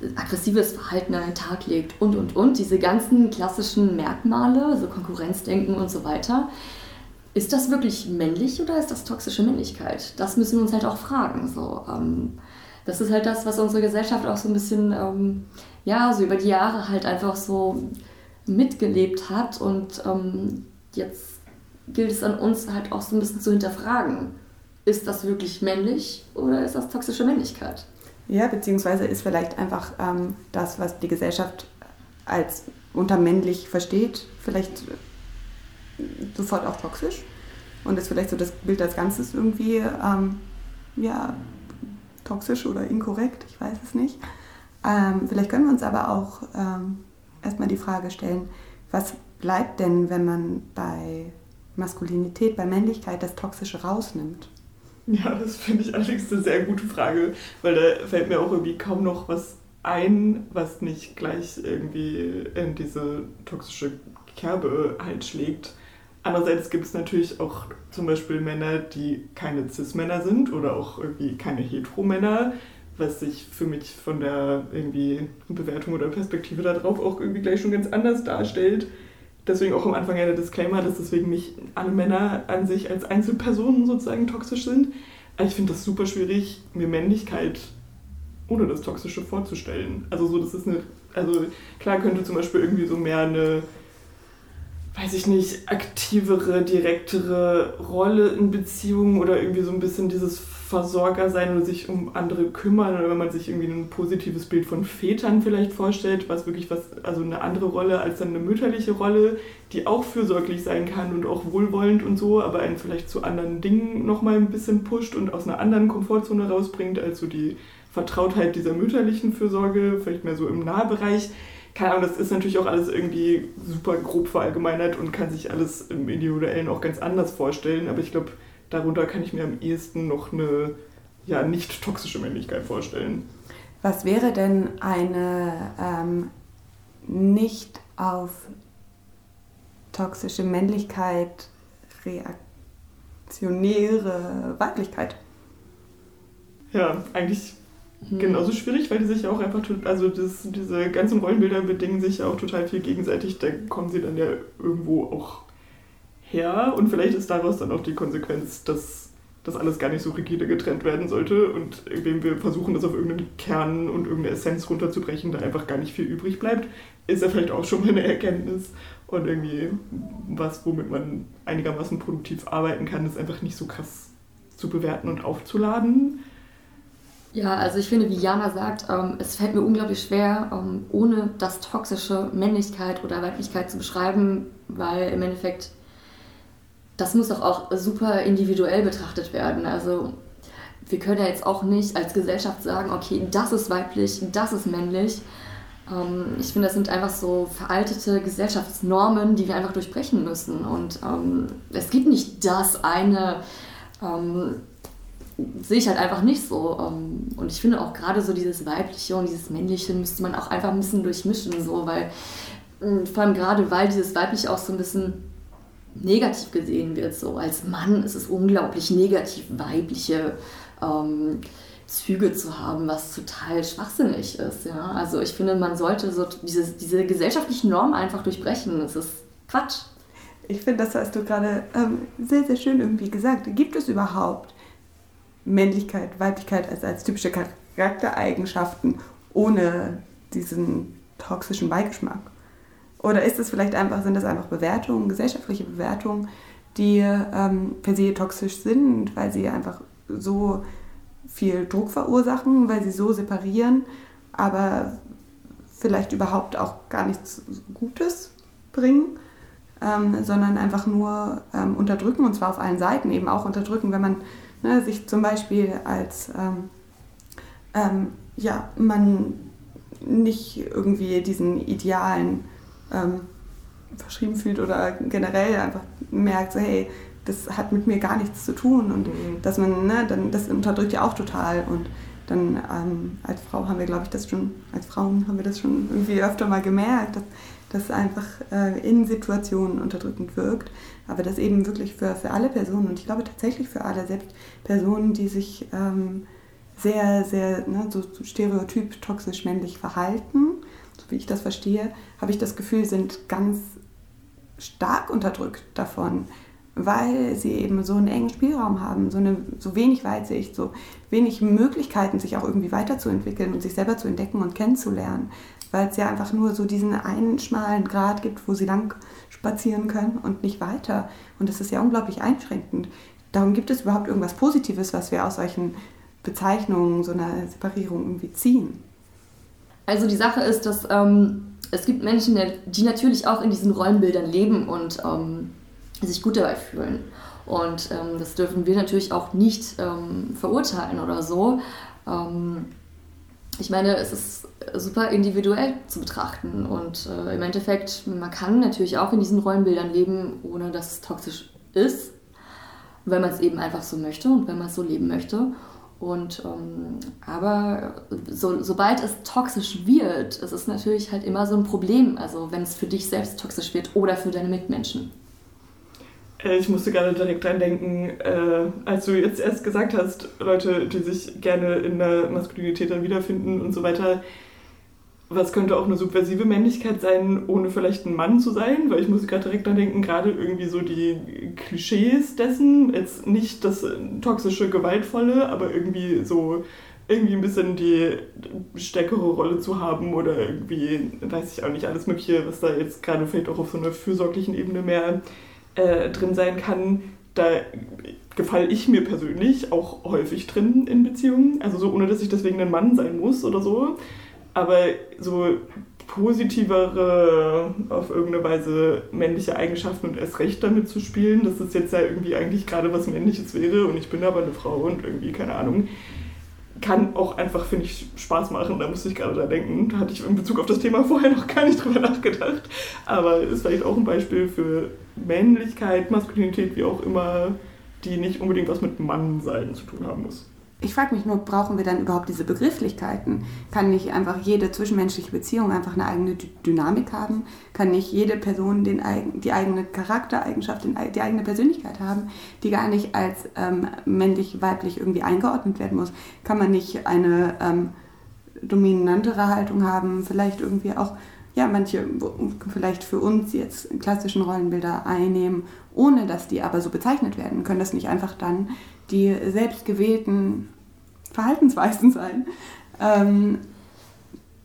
äh, aggressives Verhalten an den Tag legt und, und, und, diese ganzen klassischen Merkmale, so Konkurrenzdenken und so weiter. Ist das wirklich männlich oder ist das toxische Männlichkeit? Das müssen wir uns halt auch fragen. So, ähm, das ist halt das, was unsere Gesellschaft auch so ein bisschen, ähm, ja, so über die Jahre halt einfach so mitgelebt hat. Und ähm, jetzt gilt es an uns halt auch so ein bisschen zu hinterfragen. Ist das wirklich männlich oder ist das toxische Männlichkeit? Ja, beziehungsweise ist vielleicht einfach ähm, das, was die Gesellschaft als unter männlich versteht, vielleicht sofort auch toxisch. und ist vielleicht so das Bild als Ganzes irgendwie ähm, ja, toxisch oder inkorrekt, ich weiß es nicht. Ähm, vielleicht können wir uns aber auch ähm, erstmal die Frage stellen, was bleibt denn, wenn man bei Maskulinität, bei Männlichkeit das Toxische rausnimmt? Ja, das finde ich allerdings eine sehr gute Frage, weil da fällt mir auch irgendwie kaum noch was ein, was nicht gleich irgendwie in diese toxische Kerbe halt schlägt. Andererseits gibt es natürlich auch zum Beispiel Männer, die keine Cis-Männer sind oder auch irgendwie keine Hetero-Männer, was sich für mich von der irgendwie Bewertung oder Perspektive darauf auch irgendwie gleich schon ganz anders darstellt. Deswegen auch am Anfang ja der Disclaimer, dass deswegen nicht alle Männer an sich als Einzelpersonen sozusagen toxisch sind. Aber ich finde das super schwierig, mir Männlichkeit ohne das Toxische vorzustellen. Also so, das ist eine, also klar könnte zum Beispiel irgendwie so mehr eine weiß ich nicht, aktivere, direktere Rolle in Beziehungen oder irgendwie so ein bisschen dieses Versorger sein oder sich um andere kümmern oder wenn man sich irgendwie ein positives Bild von Vätern vielleicht vorstellt, was wirklich was, also eine andere Rolle als dann eine mütterliche Rolle, die auch fürsorglich sein kann und auch wohlwollend und so, aber einen vielleicht zu anderen Dingen nochmal ein bisschen pusht und aus einer anderen Komfortzone rausbringt als so die Vertrautheit dieser mütterlichen Fürsorge, vielleicht mehr so im Nahbereich. Keine Ahnung, das ist natürlich auch alles irgendwie super grob verallgemeinert und kann sich alles im Individuellen auch ganz anders vorstellen, aber ich glaube, darunter kann ich mir am ehesten noch eine ja, nicht toxische Männlichkeit vorstellen. Was wäre denn eine ähm, nicht auf toxische Männlichkeit reaktionäre Weiblichkeit? Ja, eigentlich Mhm. genauso schwierig, weil die sich ja auch einfach, also das, diese ganzen Rollenbilder bedingen sich ja auch total viel gegenseitig. Da kommen sie dann ja irgendwo auch her und vielleicht ist daraus dann auch die Konsequenz, dass das alles gar nicht so rigide getrennt werden sollte und indem wir versuchen, das auf irgendeinen Kern und irgendeine Essenz runterzubrechen, da einfach gar nicht viel übrig bleibt, ist ja vielleicht auch schon mal eine Erkenntnis und irgendwie was, womit man einigermaßen produktiv arbeiten kann, ist einfach nicht so krass zu bewerten und aufzuladen. Ja, also ich finde, wie Jana sagt, ähm, es fällt mir unglaublich schwer, ähm, ohne das toxische Männlichkeit oder Weiblichkeit zu beschreiben, weil im Endeffekt das muss doch auch super individuell betrachtet werden. Also wir können ja jetzt auch nicht als Gesellschaft sagen, okay, das ist weiblich, das ist männlich. Ähm, ich finde, das sind einfach so veraltete Gesellschaftsnormen, die wir einfach durchbrechen müssen. Und ähm, es gibt nicht das eine. Ähm, sehe ich halt einfach nicht so. Ähm, und ich finde auch gerade so dieses Weibliche und dieses Männliche müsste man auch einfach ein bisschen durchmischen, so, weil ähm, vor allem gerade, weil dieses Weibliche auch so ein bisschen negativ gesehen wird, so als Mann ist es unglaublich negativ, weibliche ähm, Züge zu haben, was total schwachsinnig ist. Ja? Also ich finde, man sollte so dieses, diese gesellschaftlichen Normen einfach durchbrechen. Das ist Quatsch. Ich finde, das hast du gerade ähm, sehr, sehr schön irgendwie gesagt. Gibt es überhaupt Männlichkeit, Weiblichkeit als, als typische Charaktereigenschaften ohne diesen toxischen Beigeschmack? Oder ist es vielleicht einfach, sind das einfach Bewertungen, gesellschaftliche Bewertungen, die ähm, per se toxisch sind, weil sie einfach so viel Druck verursachen, weil sie so separieren, aber vielleicht überhaupt auch gar nichts Gutes bringen, ähm, sondern einfach nur ähm, unterdrücken und zwar auf allen Seiten eben auch unterdrücken, wenn man Ne, sich zum Beispiel als, ähm, ähm, ja, man nicht irgendwie diesen Idealen ähm, verschrieben fühlt oder generell einfach merkt, so, hey, das hat mit mir gar nichts zu tun und mhm. dass man, ne, dann, das unterdrückt ja auch total und dann ähm, als Frau haben wir, glaube ich, das schon, als Frauen haben wir das schon irgendwie öfter mal gemerkt, dass das einfach äh, in Situationen unterdrückend wirkt, aber das eben wirklich für, für alle Personen und ich glaube tatsächlich für alle, selbst Personen, die sich ähm, sehr, sehr ne, so, stereotyp toxisch männlich verhalten, wie ich das verstehe, habe ich das Gefühl, sind ganz stark unterdrückt davon, weil sie eben so einen engen Spielraum haben, so, eine, so wenig Weitsicht, so wenig Möglichkeiten, sich auch irgendwie weiterzuentwickeln und sich selber zu entdecken und kennenzulernen weil es ja einfach nur so diesen einen schmalen Grat gibt, wo sie lang spazieren können und nicht weiter. Und das ist ja unglaublich einschränkend. Darum gibt es überhaupt irgendwas Positives, was wir aus solchen Bezeichnungen, so einer Separierung irgendwie ziehen. Also die Sache ist, dass ähm, es gibt Menschen, die natürlich auch in diesen Rollenbildern leben und ähm, sich gut dabei fühlen. Und ähm, das dürfen wir natürlich auch nicht ähm, verurteilen oder so. Ähm, ich meine, es ist super individuell zu betrachten und äh, im Endeffekt, man kann natürlich auch in diesen Rollenbildern leben, ohne dass es toxisch ist, wenn man es eben einfach so möchte und wenn man es so leben möchte. Und ähm, aber so, sobald es toxisch wird, ist es natürlich halt immer so ein Problem. Also wenn es für dich selbst toxisch wird oder für deine Mitmenschen. Äh, ich musste gerade direkt dran denken, äh, als du jetzt erst gesagt hast, Leute, die sich gerne in der Maskulinität dann wiederfinden und so weiter, was könnte auch eine subversive Männlichkeit sein, ohne vielleicht ein Mann zu sein? Weil ich musste gerade direkt dran denken, gerade irgendwie so die Klischees dessen, jetzt nicht das toxische, gewaltvolle, aber irgendwie so irgendwie ein bisschen die stärkere Rolle zu haben oder irgendwie, weiß ich auch nicht, alles Mögliche, was da jetzt gerade vielleicht auch auf so einer fürsorglichen Ebene mehr äh, drin sein kann, da gefalle ich mir persönlich auch häufig drin in Beziehungen. Also so, ohne dass ich deswegen ein Mann sein muss oder so. Aber so positivere, auf irgendeine Weise männliche Eigenschaften und erst recht damit zu spielen, dass das jetzt ja irgendwie eigentlich gerade was Männliches wäre und ich bin aber eine Frau und irgendwie, keine Ahnung, kann auch einfach, finde ich, Spaß machen. Da musste ich gerade da denken. Da hatte ich in Bezug auf das Thema vorher noch gar nicht drüber nachgedacht. Aber ist vielleicht auch ein Beispiel für Männlichkeit, Maskulinität, wie auch immer, die nicht unbedingt was mit Mannsein zu tun haben muss. Ich frage mich nur, brauchen wir dann überhaupt diese Begrifflichkeiten? Kann nicht einfach jede zwischenmenschliche Beziehung einfach eine eigene D Dynamik haben? Kann nicht jede Person den, die eigene Charaktereigenschaft, die eigene Persönlichkeit haben, die gar nicht als ähm, männlich-weiblich irgendwie eingeordnet werden muss? Kann man nicht eine ähm, dominantere Haltung haben, vielleicht irgendwie auch ja, manche vielleicht für uns jetzt klassischen Rollenbilder einnehmen, ohne dass die aber so bezeichnet werden. Können das nicht einfach dann die selbstgewählten Verhaltensweisen sein? Ähm,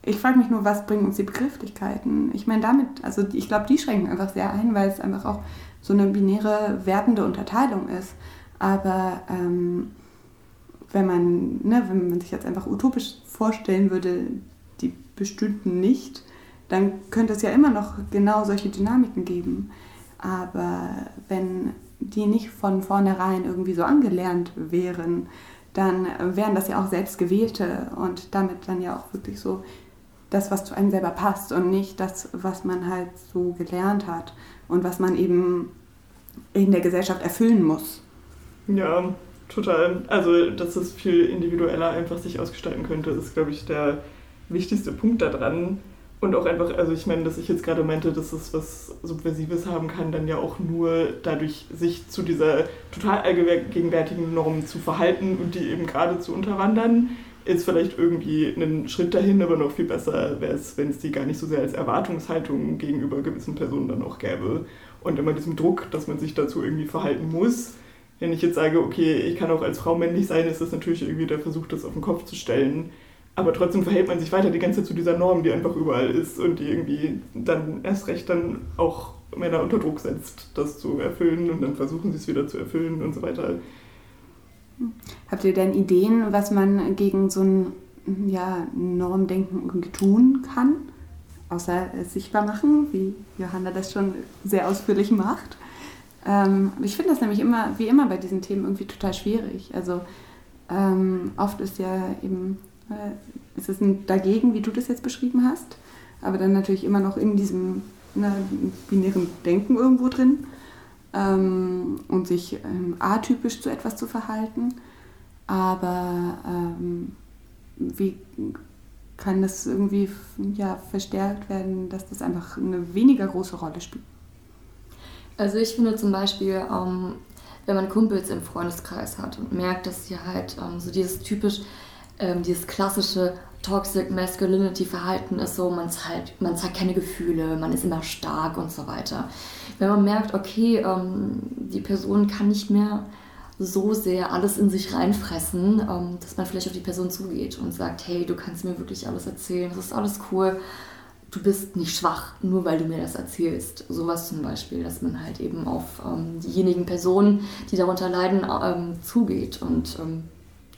ich frage mich nur, was bringen uns die Begrifflichkeiten? Ich meine, damit, also ich glaube, die schränken einfach sehr ein, weil es einfach auch so eine binäre, wertende Unterteilung ist. Aber ähm, wenn man, ne, wenn man sich jetzt einfach utopisch vorstellen würde, die bestünden nicht, dann könnte es ja immer noch genau solche Dynamiken geben. Aber wenn die nicht von vornherein irgendwie so angelernt wären, dann wären das ja auch selbstgewählte und damit dann ja auch wirklich so das, was zu einem selber passt und nicht das, was man halt so gelernt hat und was man eben in der Gesellschaft erfüllen muss. Ja, total. Also, dass es viel individueller einfach sich ausgestalten könnte, ist, glaube ich, der wichtigste Punkt daran. Und auch einfach, also ich meine, dass ich jetzt gerade meinte, dass es was Subversives haben kann, dann ja auch nur dadurch, sich zu dieser total allgegenwärtigen Norm zu verhalten und die eben gerade zu unterwandern, ist vielleicht irgendwie ein Schritt dahin, aber noch viel besser wäre es, wenn es die gar nicht so sehr als Erwartungshaltung gegenüber gewissen Personen dann auch gäbe. Und immer diesem Druck, dass man sich dazu irgendwie verhalten muss. Wenn ich jetzt sage, okay, ich kann auch als Frau männlich sein, ist das natürlich irgendwie der Versuch, das auf den Kopf zu stellen aber trotzdem verhält man sich weiter die ganze Zeit zu dieser Norm, die einfach überall ist und die irgendwie dann erst recht dann auch Männer unter Druck setzt, das zu erfüllen und dann versuchen sie es wieder zu erfüllen und so weiter. Habt ihr denn Ideen, was man gegen so ein ja, Normdenken tun kann? Außer es sichtbar machen, wie Johanna das schon sehr ausführlich macht. Ähm, ich finde das nämlich immer, wie immer bei diesen Themen irgendwie total schwierig. Also ähm, oft ist ja eben es ist ein dagegen, wie du das jetzt beschrieben hast, aber dann natürlich immer noch in diesem ne, binären Denken irgendwo drin ähm, und sich ähm, atypisch zu etwas zu verhalten. Aber ähm, wie kann das irgendwie ja, verstärkt werden, dass das einfach eine weniger große Rolle spielt? Also ich finde zum Beispiel, ähm, wenn man Kumpels im Freundeskreis hat und merkt, dass sie halt ähm, so dieses typisch ähm, dieses klassische Toxic Masculinity Verhalten ist so, man zeigt, man zeigt keine Gefühle, man ist immer stark und so weiter. Wenn man merkt, okay, ähm, die Person kann nicht mehr so sehr alles in sich reinfressen, ähm, dass man vielleicht auf die Person zugeht und sagt, hey, du kannst mir wirklich alles erzählen, das ist alles cool. Du bist nicht schwach, nur weil du mir das erzählst. Sowas zum Beispiel, dass man halt eben auf ähm, diejenigen Personen, die darunter leiden, ähm, zugeht und ähm,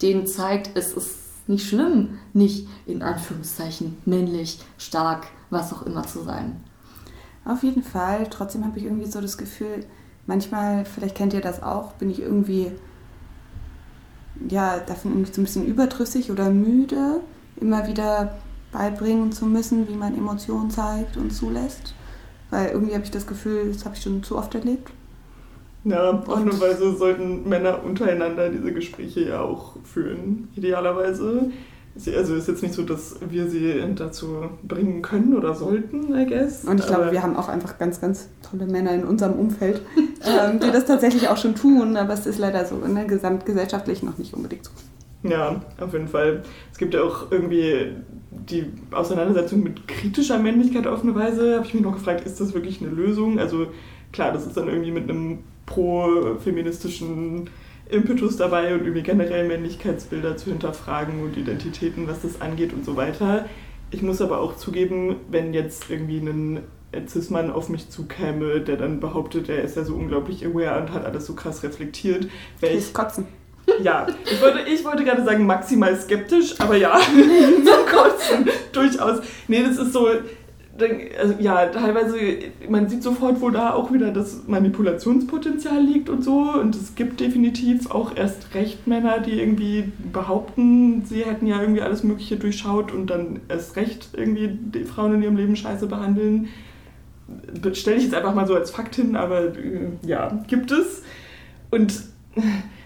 denen zeigt, es ist nicht schlimm, nicht in Anführungszeichen männlich, stark, was auch immer zu sein. Auf jeden Fall. Trotzdem habe ich irgendwie so das Gefühl, manchmal, vielleicht kennt ihr das auch, bin ich irgendwie ja, davon irgendwie so ein bisschen überdrüssig oder müde, immer wieder beibringen zu müssen, wie man Emotionen zeigt und zulässt. Weil irgendwie habe ich das Gefühl, das habe ich schon zu oft erlebt. Ja, offenweise sollten Männer untereinander diese Gespräche ja auch führen, idealerweise. Also ist jetzt nicht so, dass wir sie dazu bringen können oder sollten, I guess. Und ich glaube, wir haben auch einfach ganz, ganz tolle Männer in unserem Umfeld, ähm, die das tatsächlich auch schon tun, aber es ist leider so in der gesamtgesellschaftlich noch nicht unbedingt so. Ja, auf jeden Fall. Es gibt ja auch irgendwie die Auseinandersetzung mit kritischer Männlichkeit auf eine Weise. Habe ich mich noch gefragt, ist das wirklich eine Lösung? Also klar, das ist dann irgendwie mit einem pro-feministischen Impetus dabei und irgendwie generell Männlichkeitsbilder zu hinterfragen und Identitäten, was das angeht und so weiter. Ich muss aber auch zugeben, wenn jetzt irgendwie ein Cis-Mann auf mich zukäme, der dann behauptet, er ist ja so unglaublich aware und hat alles so krass reflektiert, wäre ich... Kotzen. Ja, ich wollte, ich wollte gerade sagen maximal skeptisch, aber ja, zum Kotzen, durchaus. Nee, das ist so, also, ja, teilweise, man sieht sofort, wo da auch wieder das Manipulationspotenzial liegt und so. Und es gibt definitiv auch erst recht Männer, die irgendwie behaupten, sie hätten ja irgendwie alles Mögliche durchschaut und dann erst recht irgendwie die Frauen in ihrem Leben scheiße behandeln. Stelle ich jetzt einfach mal so als Fakt hin, aber äh, ja, gibt es. Und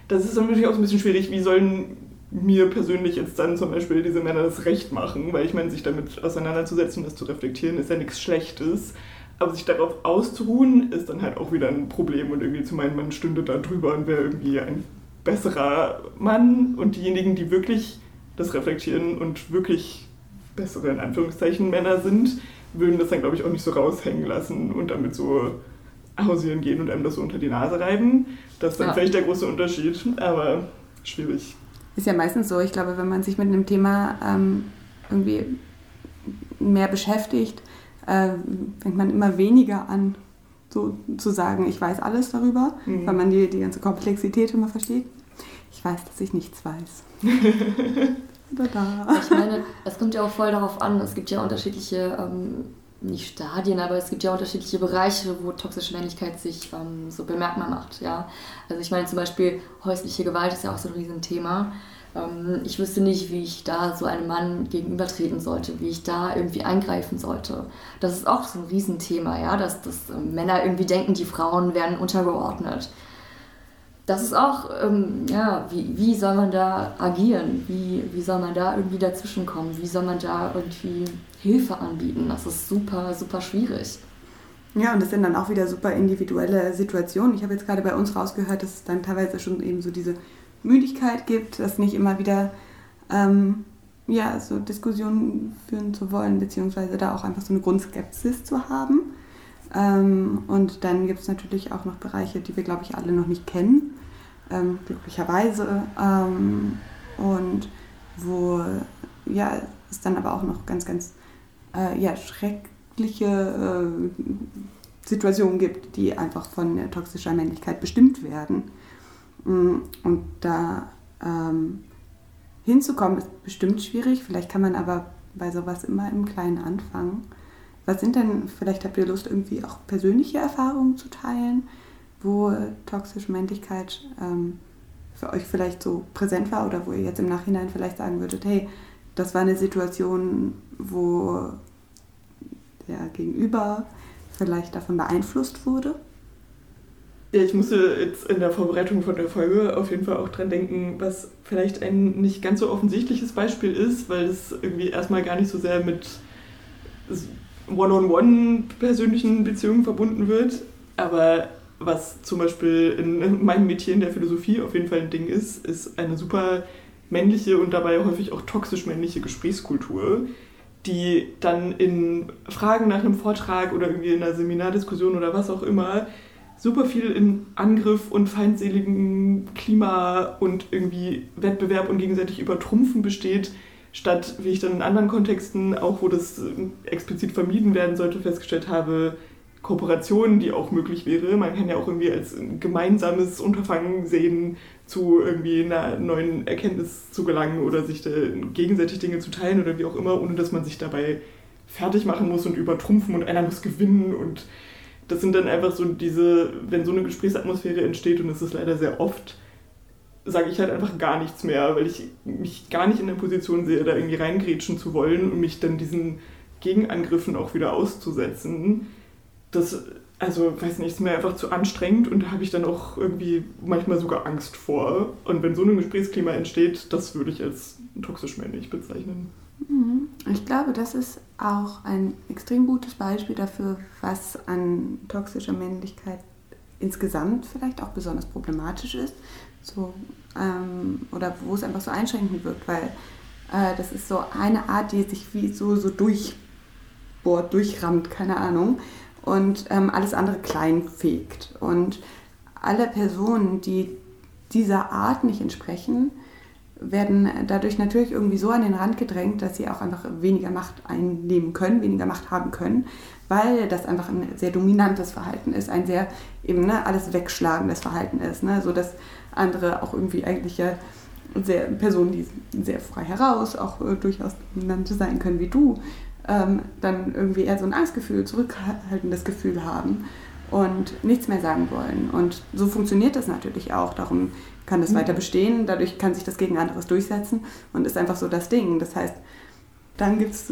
das ist natürlich auch so ein bisschen schwierig, wie sollen mir persönlich jetzt dann zum Beispiel diese Männer das Recht machen, weil ich meine, sich damit auseinanderzusetzen, das zu reflektieren, ist ja nichts Schlechtes. Aber sich darauf auszuruhen, ist dann halt auch wieder ein Problem und irgendwie zu meinen, man stünde da drüber und wäre irgendwie ein besserer Mann und diejenigen, die wirklich das reflektieren und wirklich bessere, in Anführungszeichen, Männer sind, würden das dann, glaube ich, auch nicht so raushängen lassen und damit so hausieren gehen und einem das so unter die Nase reiben. Das ist dann ja. vielleicht der große Unterschied, aber schwierig. Ist ja meistens so, ich glaube, wenn man sich mit einem Thema ähm, irgendwie mehr beschäftigt, äh, fängt man immer weniger an, so zu sagen, ich weiß alles darüber, mhm. weil man die, die ganze Komplexität immer versteht. Ich weiß, dass ich nichts weiß. ich meine, es kommt ja auch voll darauf an, es gibt ja unterschiedliche, ähm, nicht Stadien, aber es gibt ja unterschiedliche Bereiche, wo toxische Männlichkeit sich ähm, so bemerkbar macht. Ja? Also ich meine zum Beispiel häusliche Gewalt ist ja auch so ein Riesenthema. Ähm, ich wüsste nicht, wie ich da so einem Mann gegenübertreten sollte, wie ich da irgendwie eingreifen sollte. Das ist auch so ein Riesenthema, ja, dass, dass ähm, Männer irgendwie denken, die Frauen werden untergeordnet. Das ist auch, ähm, ja, wie, wie soll man da agieren? Wie, wie soll man da irgendwie dazwischenkommen? Wie soll man da irgendwie Hilfe anbieten? Das ist super, super schwierig. Ja, und das sind dann auch wieder super individuelle Situationen. Ich habe jetzt gerade bei uns rausgehört, dass es dann teilweise schon eben so diese Müdigkeit gibt, das nicht immer wieder ähm, ja, so Diskussionen führen zu wollen, beziehungsweise da auch einfach so eine Grundskepsis zu haben. Ähm, und dann gibt es natürlich auch noch Bereiche, die wir, glaube ich, alle noch nicht kennen, ähm, glücklicherweise. Ähm, und wo ja, es dann aber auch noch ganz, ganz äh, ja, schreckliche äh, Situationen gibt, die einfach von toxischer Männlichkeit bestimmt werden. Mm, und da ähm, hinzukommen ist bestimmt schwierig. Vielleicht kann man aber bei sowas immer im Kleinen anfangen. Was sind denn, vielleicht habt ihr Lust, irgendwie auch persönliche Erfahrungen zu teilen, wo toxische Männlichkeit ähm, für euch vielleicht so präsent war oder wo ihr jetzt im Nachhinein vielleicht sagen würdet, hey, das war eine Situation, wo der Gegenüber vielleicht davon beeinflusst wurde? Ja, ich musste jetzt in der Vorbereitung von der Folge auf jeden Fall auch dran denken, was vielleicht ein nicht ganz so offensichtliches Beispiel ist, weil es irgendwie erstmal gar nicht so sehr mit One-on-One persönlichen Beziehungen verbunden wird, aber was zum Beispiel in meinem in der Philosophie auf jeden Fall ein Ding ist, ist eine super männliche und dabei häufig auch toxisch männliche Gesprächskultur, die dann in Fragen nach einem Vortrag oder irgendwie in einer Seminardiskussion oder was auch immer super viel in Angriff und feindseligen Klima und irgendwie Wettbewerb und gegenseitig Übertrumpfen besteht, statt, wie ich dann in anderen Kontexten, auch wo das äh, explizit vermieden werden sollte, festgestellt habe, Kooperationen, die auch möglich wäre. Man kann ja auch irgendwie als gemeinsames Unterfangen sehen, zu irgendwie einer neuen Erkenntnis zu gelangen oder sich gegenseitig Dinge zu teilen oder wie auch immer, ohne dass man sich dabei fertig machen muss und übertrumpfen und einer muss gewinnen und das sind dann einfach so diese, wenn so eine Gesprächsatmosphäre entsteht und es ist leider sehr oft, sage ich halt einfach gar nichts mehr, weil ich mich gar nicht in der Position sehe, da irgendwie reingrätschen zu wollen und mich dann diesen Gegenangriffen auch wieder auszusetzen. Das, also, weiß nicht, ist mir einfach zu anstrengend und da habe ich dann auch irgendwie manchmal sogar Angst vor. Und wenn so ein Gesprächsklima entsteht, das würde ich als toxisch männlich bezeichnen. Mhm. Ich glaube, das ist auch ein extrem gutes Beispiel dafür, was an toxischer Männlichkeit insgesamt vielleicht auch besonders problematisch ist. So, ähm, oder wo es einfach so einschränkend wirkt, weil äh, das ist so eine Art, die sich wie so, so durchbohrt, durchrammt, keine Ahnung, und ähm, alles andere klein fegt. Und alle Personen, die dieser Art nicht entsprechen, werden dadurch natürlich irgendwie so an den Rand gedrängt, dass sie auch einfach weniger Macht einnehmen können, weniger Macht haben können, weil das einfach ein sehr dominantes Verhalten ist, ein sehr eben ne, alles wegschlagendes Verhalten ist, ne, so dass andere auch irgendwie eigentlich ja sehr, Personen, die sehr frei heraus auch äh, durchaus dominante sein können wie du, ähm, dann irgendwie eher so ein Angstgefühl, zurückhaltendes Gefühl haben und nichts mehr sagen wollen. Und so funktioniert das natürlich auch. Darum kann das mhm. weiter bestehen, dadurch kann sich das gegen anderes durchsetzen und ist einfach so das Ding. Das heißt, dann gibt es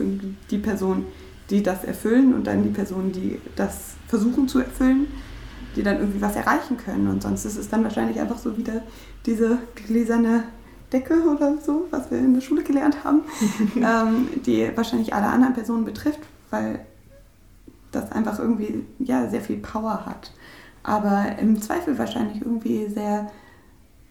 die Personen, die das erfüllen und dann die Personen, die das versuchen zu erfüllen, die dann irgendwie was erreichen können. Und sonst ist es dann wahrscheinlich einfach so wieder diese gläserne Decke oder so, was wir in der Schule gelernt haben, ähm, die wahrscheinlich alle anderen Personen betrifft, weil das einfach irgendwie ja, sehr viel Power hat. Aber im Zweifel wahrscheinlich irgendwie sehr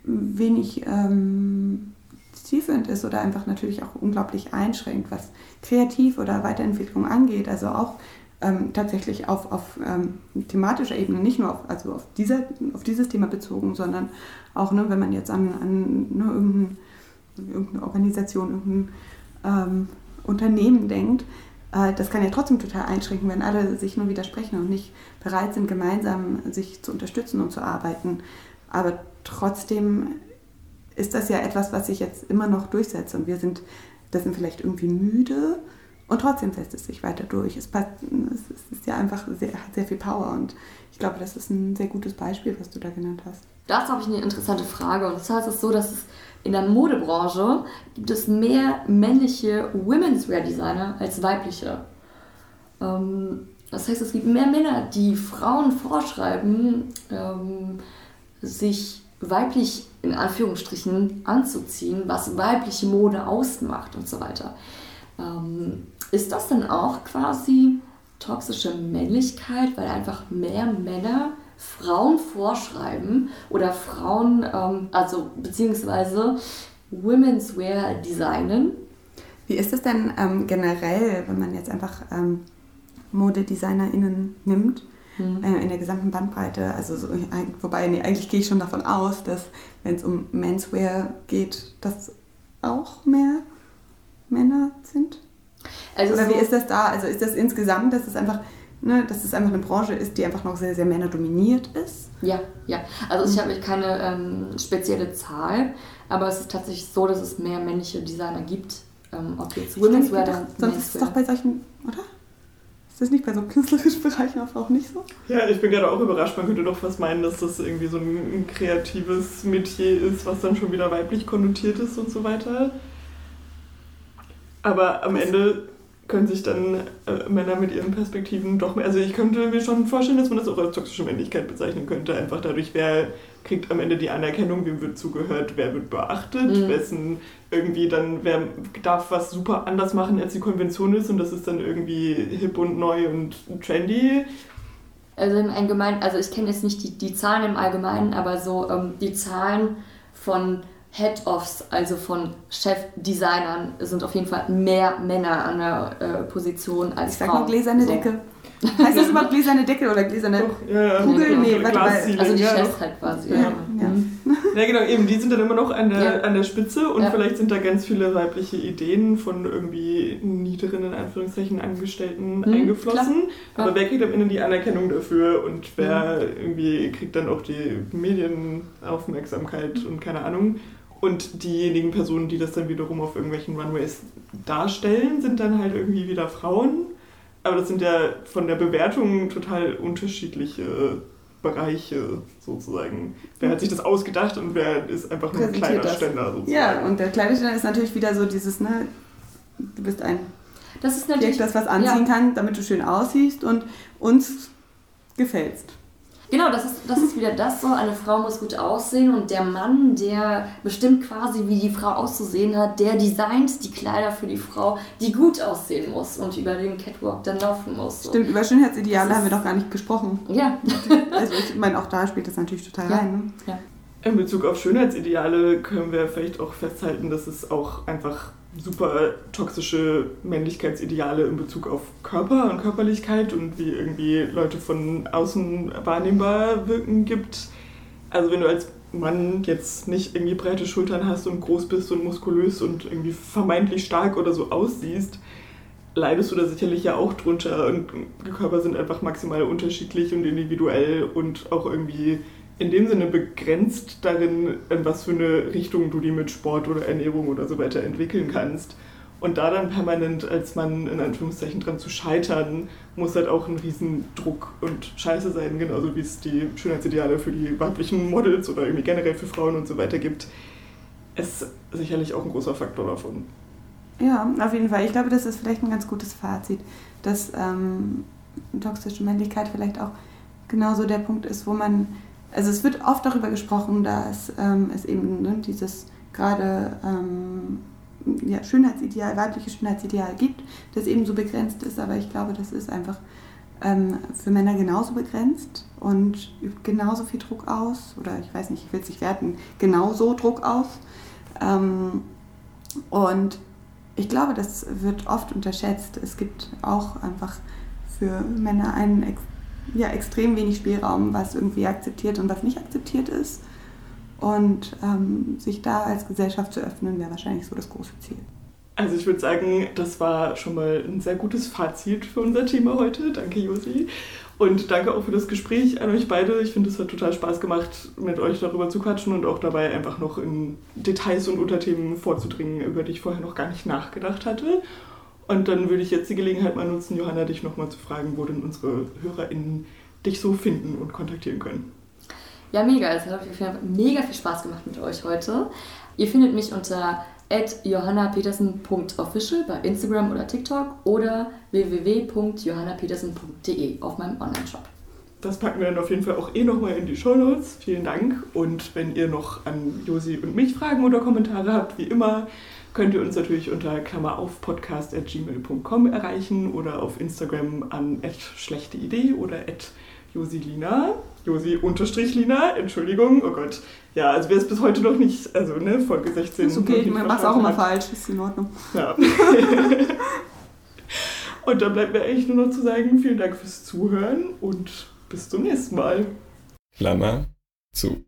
wenig ähm, zielführend ist oder einfach natürlich auch unglaublich einschränkt, was Kreativ- oder Weiterentwicklung angeht. Also auch ähm, tatsächlich auf, auf ähm, thematischer Ebene, nicht nur auf, also auf, dieser, auf dieses Thema bezogen, sondern auch, ne, wenn man jetzt an, an ne, irgendein, irgendeine Organisation, irgendein ähm, Unternehmen denkt, äh, das kann ja trotzdem total einschränken, wenn alle sich nur widersprechen und nicht bereit sind, gemeinsam sich zu unterstützen und zu arbeiten. Aber trotzdem ist das ja etwas, was sich jetzt immer noch durchsetzt und wir sind, das sind vielleicht irgendwie müde und trotzdem setzt es sich weiter durch. Es, passt, es ist ja einfach sehr, hat sehr viel Power und ich glaube, das ist ein sehr gutes Beispiel, was du da genannt hast. Dazu habe ich eine interessante Frage und zwar ist es so, dass es in der Modebranche gibt es mehr männliche Women's Wear Designer als weibliche. Ähm, das heißt, es gibt mehr Männer, die Frauen vorschreiben, ähm, sich weiblich in Anführungsstrichen anzuziehen, was weibliche Mode ausmacht und so weiter. Ähm, ist das dann auch quasi toxische Männlichkeit, weil einfach mehr Männer Frauen vorschreiben oder Frauen, ähm, also beziehungsweise Women's Wear designen? Wie ist es denn ähm, generell, wenn man jetzt einfach ähm, ModedesignerInnen nimmt? mhm. äh, in der gesamten Bandbreite. Also so, wobei, nee, eigentlich gehe ich schon davon aus, dass wenn es um Menswear geht, dass auch mehr Männer sind. Also Oder so wie ist das da? Also ist das insgesamt, dass es einfach Ne, dass es einfach eine Branche ist, die einfach noch sehr, sehr männerdominiert ist. Ja, ja. Also ich habe keine ähm, spezielle Zahl, aber es ist tatsächlich so, dass es mehr männliche Designer gibt. Ähm, ob jetzt Women's Wear oder Sonst ist es doch bei solchen, oder? Ist das nicht bei so künstlerischen Bereichen auch nicht so? Ja, ich bin gerade auch überrascht. Man könnte doch fast meinen, dass das irgendwie so ein kreatives Metier ist, was dann schon wieder weiblich konnotiert ist und so weiter. Aber am Ende können sich dann äh, Männer mit ihren Perspektiven doch mehr. Also ich könnte mir schon vorstellen, dass man das auch als toxische Männlichkeit bezeichnen könnte. Einfach dadurch, wer kriegt am Ende die Anerkennung, wem wird zugehört, wer wird beachtet, mhm. wessen irgendwie dann, wer darf was super anders machen, als die Konvention ist und das ist dann irgendwie hip und neu und trendy. Also im Allgemeinen, also ich kenne jetzt nicht die, die Zahlen im Allgemeinen, aber so ähm, die Zahlen von Head-Offs, also von Chefdesignern, sind auf jeden Fall mehr Männer an der äh, Position als ich Frauen. Ich sag nur gläserne so. Decke. Heißt das überhaupt gläserne Decke oder gläserne Doch, ja, Kugel? Nee, warte mal. Also die Chefs halt quasi. Ja. Ja. ja, genau, eben, die sind dann immer noch an der, an der Spitze und vielleicht sind da ganz viele weibliche Ideen von irgendwie niederen, in Anführungszeichen, Angestellten mhm, eingeflossen. Klar. Aber wer kriegt am Ende die Anerkennung dafür und wer irgendwie kriegt dann auch die Medienaufmerksamkeit mhm. und keine Ahnung. Und diejenigen Personen, die das dann wiederum auf irgendwelchen Runways darstellen, sind dann halt irgendwie wieder Frauen aber das sind ja von der Bewertung total unterschiedliche Bereiche sozusagen. Wer hat sich das ausgedacht und wer ist einfach nur ein Kleiderständer sozusagen. Ja, und der Kleiderständer ist natürlich wieder so dieses, ne, du bist ein das ist natürlich das was anziehen ja. kann, damit du schön aussiehst und uns gefällst. Genau, das ist, das ist wieder das so, eine Frau muss gut aussehen und der Mann, der bestimmt quasi, wie die Frau auszusehen hat, der designt die Kleider für die Frau, die gut aussehen muss und über den Catwalk dann laufen muss. So. Stimmt, über Schönheitsideale haben wir doch gar nicht gesprochen. Ja. also ich meine, auch da spielt das natürlich total ja. rein. Ne? Ja. In Bezug auf Schönheitsideale können wir vielleicht auch festhalten, dass es auch einfach super toxische Männlichkeitsideale in Bezug auf Körper und Körperlichkeit und wie irgendwie Leute von außen wahrnehmbar wirken gibt. Also wenn du als Mann jetzt nicht irgendwie breite Schultern hast und groß bist und muskulös und irgendwie vermeintlich stark oder so aussiehst, leidest du da sicherlich ja auch drunter und Körper sind einfach maximal unterschiedlich und individuell und auch irgendwie in dem Sinne begrenzt darin, in was für eine Richtung du die mit Sport oder Ernährung oder so weiter entwickeln kannst. Und da dann permanent als Mann in Anführungszeichen dran zu scheitern, muss halt auch ein Riesendruck und Scheiße sein, genauso wie es die Schönheitsideale für die weiblichen Models oder irgendwie generell für Frauen und so weiter gibt. Ist sicherlich auch ein großer Faktor davon. Ja, auf jeden Fall. Ich glaube, das ist vielleicht ein ganz gutes Fazit, dass ähm, toxische Männlichkeit vielleicht auch genauso der Punkt ist, wo man also es wird oft darüber gesprochen, dass ähm, es eben ne, dieses gerade ähm, ja, Schönheitsideal, weibliche Schönheitsideal gibt, das eben so begrenzt ist, aber ich glaube, das ist einfach ähm, für Männer genauso begrenzt und übt genauso viel Druck aus, oder ich weiß nicht, ich will es nicht werten, genauso Druck aus. Ähm, und ich glaube, das wird oft unterschätzt. Es gibt auch einfach für Männer einen ja, extrem wenig Spielraum, was irgendwie akzeptiert und was nicht akzeptiert ist. Und ähm, sich da als Gesellschaft zu öffnen, wäre wahrscheinlich so das große Ziel. Also ich würde sagen, das war schon mal ein sehr gutes Fazit für unser Thema heute. Danke, Josi. Und danke auch für das Gespräch an euch beide. Ich finde, es hat total Spaß gemacht, mit euch darüber zu quatschen und auch dabei einfach noch in Details und Unterthemen vorzudringen, über die ich vorher noch gar nicht nachgedacht hatte. Und dann würde ich jetzt die Gelegenheit mal nutzen, Johanna, dich nochmal zu fragen, wo denn unsere HörerInnen dich so finden und kontaktieren können. Ja, mega. Es hat auf jeden Fall mega viel Spaß gemacht mit euch heute. Ihr findet mich unter johannapetersen.official bei Instagram oder TikTok oder www.johannapetersen.de auf meinem Online-Shop. Das packen wir dann auf jeden Fall auch eh nochmal in die Show Notes. Vielen Dank. Und wenn ihr noch an Josi und mich Fragen oder Kommentare habt, wie immer, könnt ihr uns natürlich unter Klammer auf podcast.gmail.com erreichen oder auf Instagram an schlechte Idee oder josilina. Josi unterstrich Lina, Entschuldigung, oh Gott. Ja, also wer es bis heute noch nicht, also ne, Folge 16. Ist okay, man macht auch immer falsch, ist in Ordnung. Ja. und dann bleibt mir eigentlich nur noch zu sagen, vielen Dank fürs Zuhören und bis zum nächsten Mal. Klammer zu.